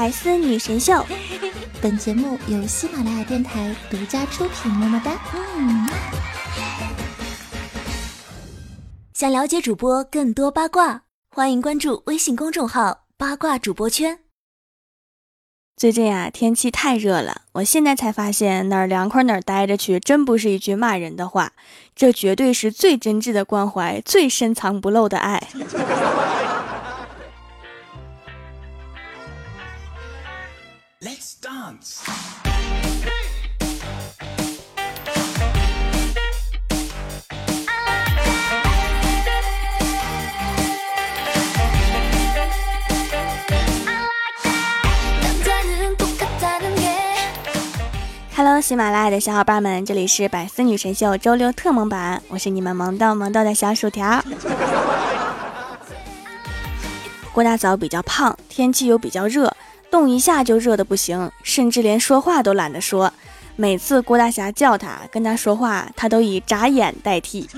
百思女神秀，本节目由喜马拉雅电台独家出品。么么哒！嗯。想了解主播更多八卦，欢迎关注微信公众号“八卦主播圈”。最近啊，天气太热了，我现在才发现哪儿凉快哪儿待着去，真不是一句骂人的话，这绝对是最真挚的关怀，最深藏不露的爱。Dance. Hello，喜马拉雅的小伙伴们，这里是百思女神秀周六特萌版，我是你们萌豆萌豆的小薯条。郭大嫂比较胖，天气又比较热。动一下就热的不行，甚至连说话都懒得说。每次郭大侠叫他跟他说话，他都以眨眼代替，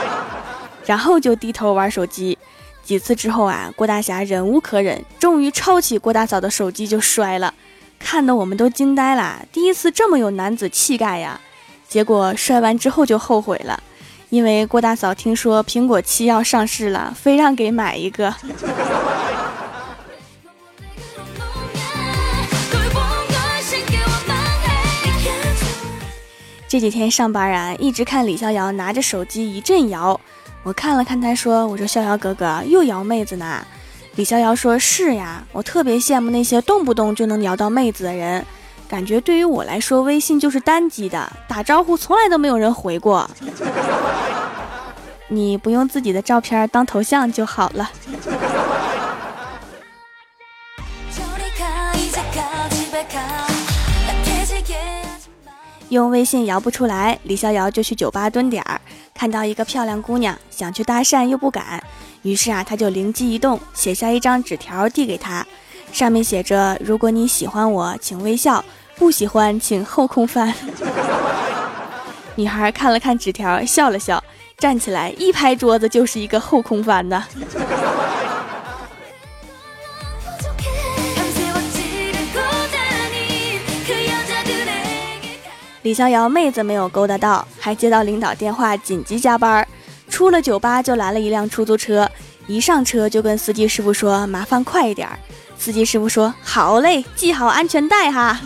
然后就低头玩手机。几次之后啊，郭大侠忍无可忍，终于抄起郭大嫂的手机就摔了，看得我们都惊呆了。第一次这么有男子气概呀！结果摔完之后就后悔了，因为郭大嫂听说苹果七要上市了，非让给买一个。这几天上班啊，一直看李逍遥拿着手机一阵摇。我看了看他，说：“我说逍遥哥哥又摇妹子呢。”李逍遥说：“是呀，我特别羡慕那些动不动就能摇到妹子的人，感觉对于我来说，微信就是单机的，打招呼从来都没有人回过。你不用自己的照片当头像就好了。”用微信摇不出来，李逍遥就去酒吧蹲点儿，看到一个漂亮姑娘，想去搭讪又不敢，于是啊，他就灵机一动，写下一张纸条递给她，上面写着：“如果你喜欢我，请微笑；不喜欢，请后空翻。”女孩看了看纸条，笑了笑，站起来一拍桌子，就是一个后空翻的。李逍遥妹子没有勾搭到，还接到领导电话，紧急加班。出了酒吧就拦了一辆出租车，一上车就跟司机师傅说：“麻烦快一点。”司机师傅说：“好嘞，系好安全带哈。”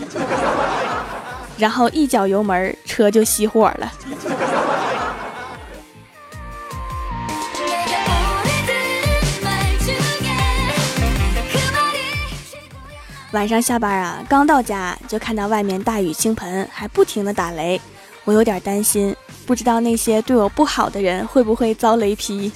然后一脚油门，车就熄火了。晚上下班啊，刚到家就看到外面大雨倾盆，还不停的打雷，我有点担心，不知道那些对我不好的人会不会遭雷劈。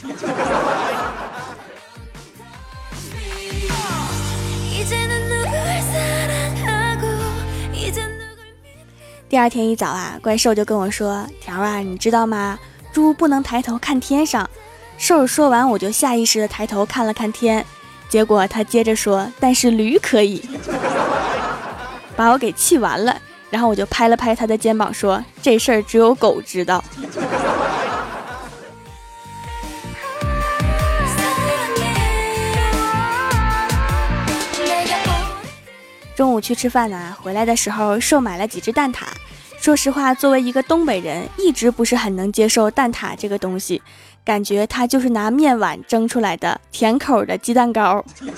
第二天一早啊，怪兽就跟我说：“条啊，你知道吗？猪不能抬头看天上。”兽说完，我就下意识的抬头看了看天。结果他接着说：“但是驴可以，把我给气完了。”然后我就拍了拍他的肩膀说：“这事儿只有狗知道。” 中午去吃饭呢，回来的时候瘦买了几只蛋挞。说实话，作为一个东北人，一直不是很能接受蛋挞这个东西。感觉它就是拿面碗蒸出来的甜口的鸡蛋糕。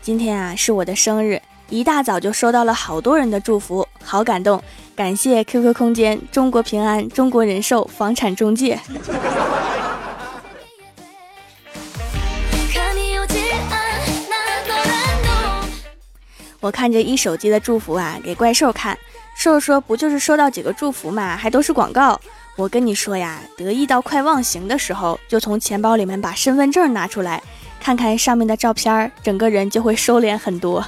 今天啊是我的生日，一大早就收到了好多人的祝福，好感动，感谢 QQ 空间、中国平安、中国人寿、房产中介。我看这一手机的祝福啊，给怪兽看，兽说不就是收到几个祝福嘛，还都是广告。我跟你说呀，得意到快忘形的时候，就从钱包里面把身份证拿出来，看看上面的照片，整个人就会收敛很多。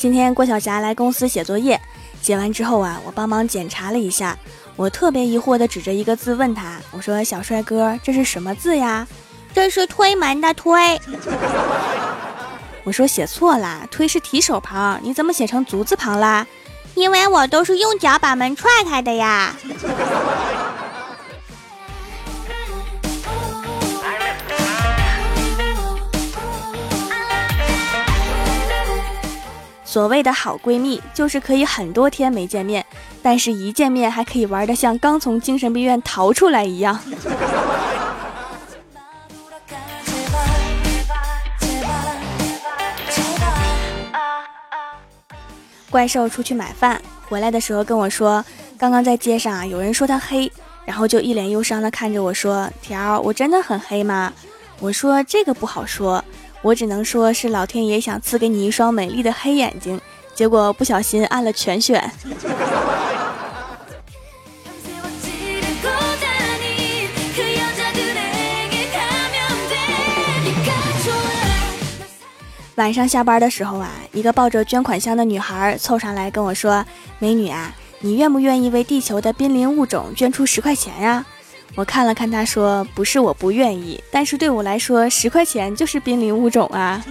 今天郭晓霞来公司写作业，写完之后啊，我帮忙检查了一下，我特别疑惑的指着一个字问他：“我说小帅哥，这是什么字呀？”这是推门的推。我说写错了，推是提手旁，你怎么写成足字旁啦？因为我都是用脚把门踹开的呀。所谓的好闺蜜，就是可以很多天没见面，但是一见面还可以玩的像刚从精神病院逃出来一样。怪兽出去买饭，回来的时候跟我说，刚刚在街上啊，有人说他黑，然后就一脸忧伤的看着我说：“条，我真的很黑吗？”我说：“这个不好说。”我只能说是老天爷想赐给你一双美丽的黑眼睛，结果不小心按了全选。晚上下班的时候啊，一个抱着捐款箱的女孩凑上来跟我说：“美女啊，你愿不愿意为地球的濒临物种捐出十块钱呀？”我看了看他，说：“不是我不愿意，但是对我来说，十块钱就是濒临物种啊。”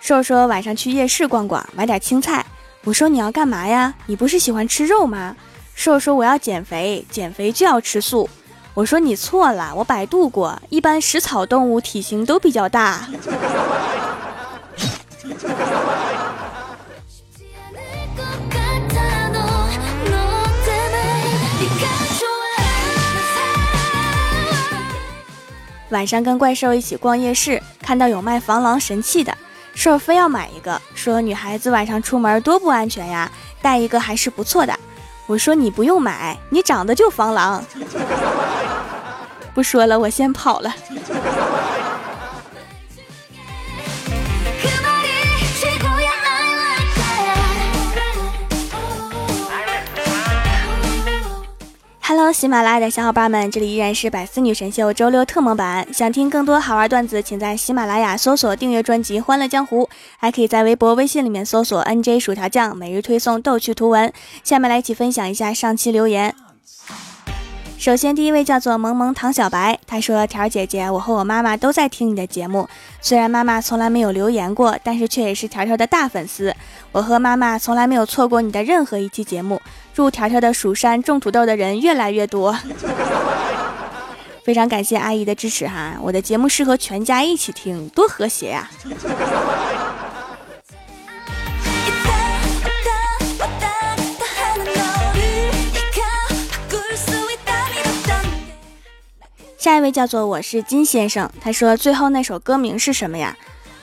瘦说晚上去夜市逛逛，买点青菜。我说你要干嘛呀？你不是喜欢吃肉吗？瘦说我要减肥，减肥就要吃素。我说你错了，我百度过，一般食草动物体型都比较大。晚上跟怪兽一起逛夜市，看到有卖防狼神器的，兽非要买一个，说女孩子晚上出门多不安全呀，带一个还是不错的。我说你不用买，你长得就防狼。不说了，我先跑了。Hello，喜马拉雅的小伙伴们，这里依然是百思女神秀周六特蒙版。想听更多好玩段子，请在喜马拉雅搜索订阅专辑《欢乐江湖》，还可以在微博、微信里面搜索 “nj 薯条酱”，每日推送逗趣图文。下面来一起分享一下上期留言。首先，第一位叫做萌萌唐小白，他说：“条姐姐，我和我妈妈都在听你的节目，虽然妈妈从来没有留言过，但是却也是条条的大粉丝。我和妈妈从来没有错过你的任何一期节目。祝条条的蜀山种土豆的人越来越多。非常感谢阿姨的支持哈，我的节目适合全家一起听，多和谐呀。”下一位叫做我是金先生，他说最后那首歌名是什么呀？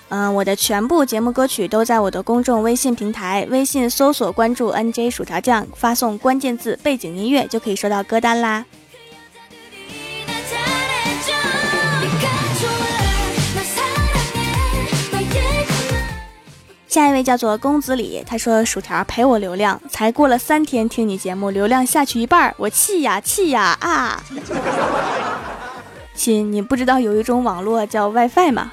嗯，我的全部节目歌曲都在我的公众微信平台，微信搜索关注 NJ 薯条酱，发送关键字背景音乐就可以收到歌单啦。下一位叫做公子李，他说薯条陪我流量，才过了三天听你节目，流量下去一半，我气呀气呀啊！亲，你不知道有一种网络叫 WiFi 吗？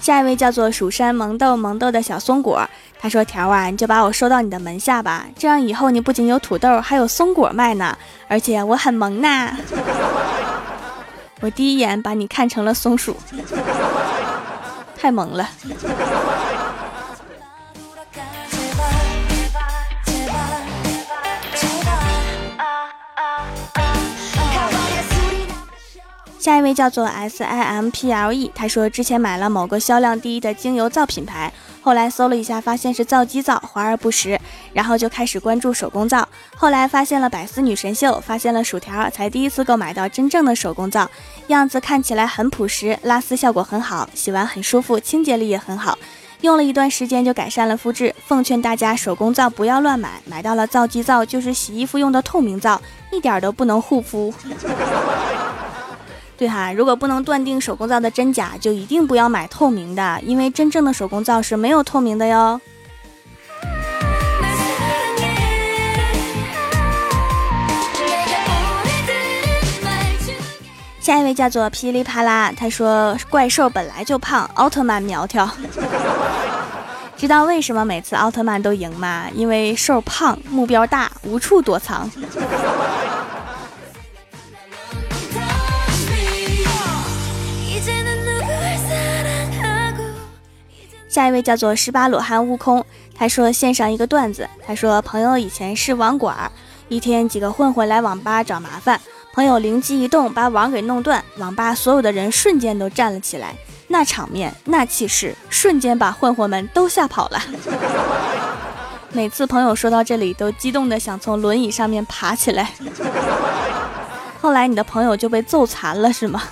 下一位叫做蜀山萌豆萌豆的小松果，他说：“条啊，你就把我收到你的门下吧，这样以后你不仅有土豆，还有松果卖呢，而且我很萌呐。我第一眼把你看成了松鼠，太萌了。”下一位叫做 S I M P L E，他说之前买了某个销量第一的精油皂品牌，后来搜了一下，发现是皂基皂，华而不实，然后就开始关注手工皂。后来发现了百思女神秀，发现了薯条，才第一次购买到真正的手工皂，样子看起来很朴实，拉丝效果很好，洗完很舒服，清洁力也很好，用了一段时间就改善了肤质。奉劝大家手工皂不要乱买，买到了皂基皂就是洗衣服用的透明皂，一点都不能护肤。对哈，如果不能断定手工皂的真假，就一定不要买透明的，因为真正的手工皂是没有透明的哟。下一位叫做噼里啪啦，他说怪兽本来就胖，奥特曼苗条。知道为什么每次奥特曼都赢吗？因为兽胖，目标大，无处躲藏。下一位叫做十八罗汉悟空，他说献上一个段子，他说朋友以前是网管，一天几个混混来网吧找麻烦，朋友灵机一动把网给弄断，网吧所有的人瞬间都站了起来。那场面，那气势，瞬间把混混们都吓跑了。每次朋友说到这里，都激动的想从轮椅上面爬起来。后来你的朋友就被揍残了，是吗？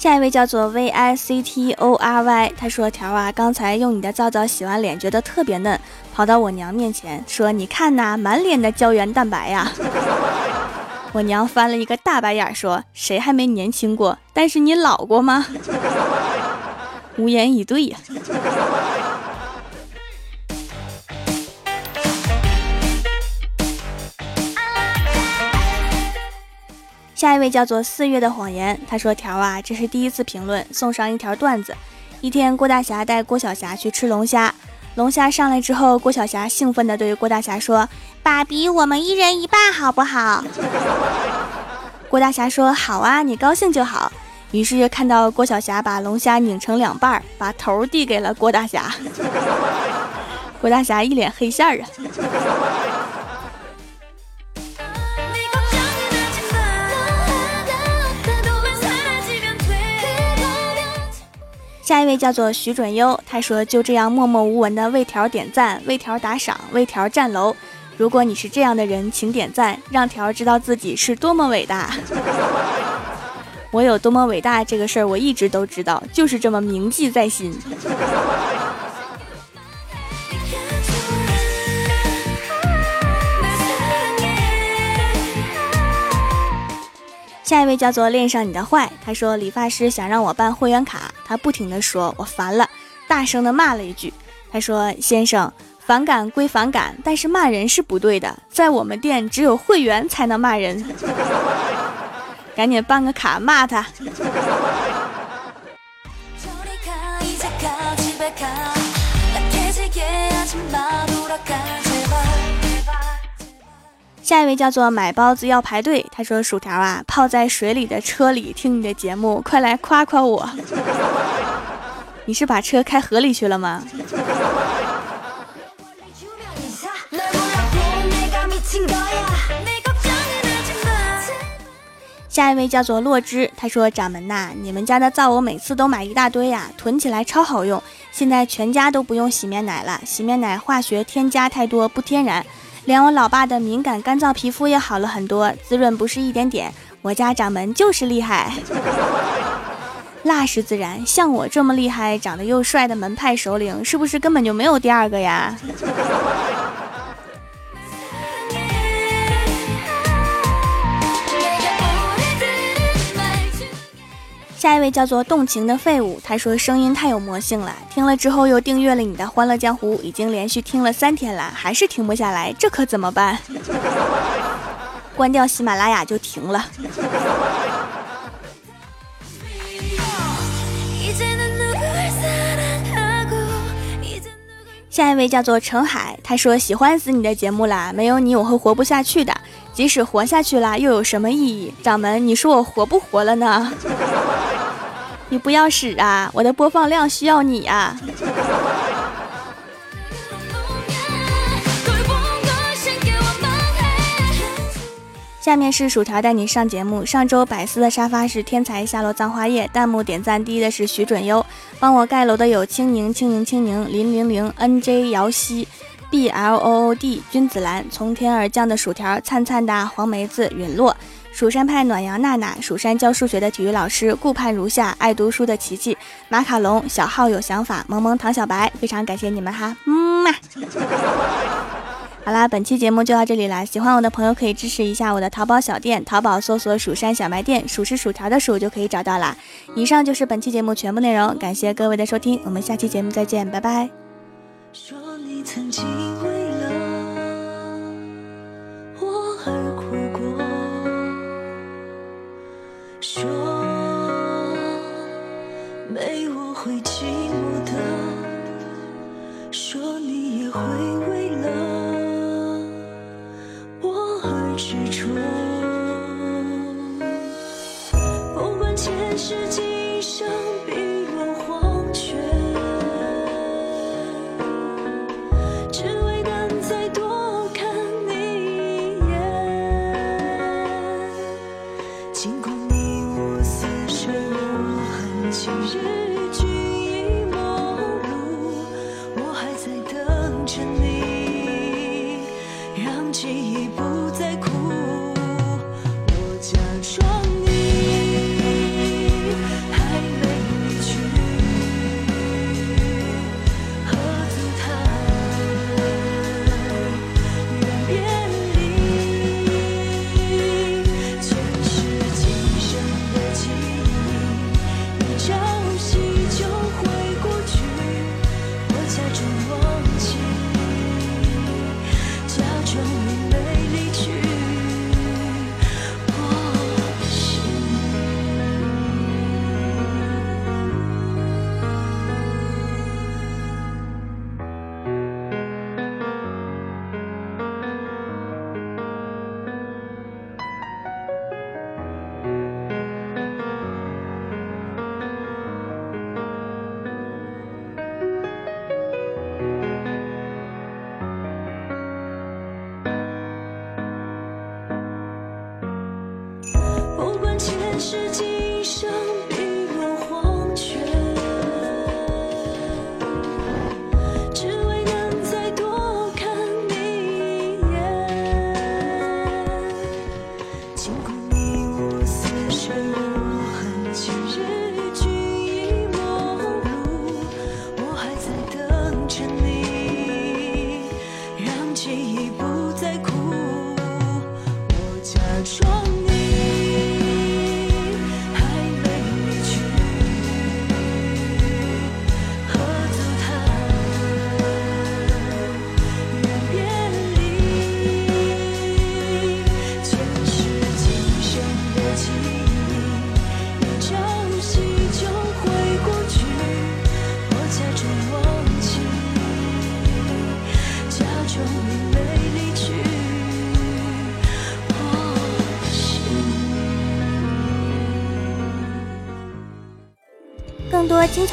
下一位叫做 V I C T O R Y，他说：“条啊，刚才用你的皂皂洗完脸，觉得特别嫩，跑到我娘面前说：‘你看呐，满脸的胶原蛋白呀。’ 我娘翻了一个大白眼，说：‘谁还没年轻过？但是你老过吗？’无言以对呀。”下一位叫做四月的谎言，他说：“条啊，这是第一次评论，送上一条段子。一天，郭大侠带郭晓霞去吃龙虾，龙虾上来之后，郭晓霞兴奋地对郭大侠说：‘爸比，我们一人一半好不好？’郭大侠说：‘好啊，你高兴就好。’于是看到郭晓霞把龙虾拧成两半，把头递给了郭大侠。郭大侠一脸黑线啊。”下一位叫做徐准优，他说：“就这样默默无闻的为条点赞，为条打赏，为条站楼。如果你是这样的人，请点赞，让条知道自己是多么伟大。我有多么伟大这个事儿，我一直都知道，就是这么铭记在心。”下一位叫做恋上你的坏，他说理发师想让我办会员卡，他不停的说我烦了，大声的骂了一句，他说先生反感归反感，但是骂人是不对的，在我们店只有会员才能骂人，赶紧办个卡骂他。下一位叫做买包子要排队，他说薯条啊，泡在水里的车里听你的节目，快来夸夸我。你是把车开河里去了吗？下一位叫做洛芝，他说掌门呐，你们家的皂我每次都买一大堆呀，囤起来超好用，现在全家都不用洗面奶了，洗面奶化学添加太多，不天然。连我老爸的敏感干燥皮肤也好了很多，滋润不是一点点。我家掌门就是厉害，那是自然。像我这么厉害、长得又帅的门派首领，是不是根本就没有第二个呀？下一位叫做动情的废物，他说声音太有魔性了，听了之后又订阅了你的《欢乐江湖》，已经连续听了三天了，还是停不下来，这可怎么办？关掉喜马拉雅就停了。下一位叫做程海，他说喜欢死你的节目啦，没有你我会活不下去的，即使活下去了又有什么意义？掌门，你说我活不活了呢？你不要使啊！我的播放量需要你啊！下面是薯条带你上节目。上周百思的沙发是天才下落葬花叶，弹幕点赞第一的是徐准优，帮我盖楼的有青柠、青柠、青柠、林零零、N J 姚希、B L O O D、君子兰、从天而降的薯条、灿灿的黄梅子、陨落。蜀山派暖阳娜娜，蜀山教数学的体育老师，顾盼如下，爱读书的琪琪，马卡龙，小号有想法，萌萌唐小白，非常感谢你们哈，嗯嘛。好啦，本期节目就到这里啦，喜欢我的朋友可以支持一下我的淘宝小店，淘宝搜索蜀山小卖店，数是薯条的数就可以找到啦。以上就是本期节目全部内容，感谢各位的收听，我们下期节目再见，拜拜。说你曾经说你也会为了我而执着。不管前世今 Jesus.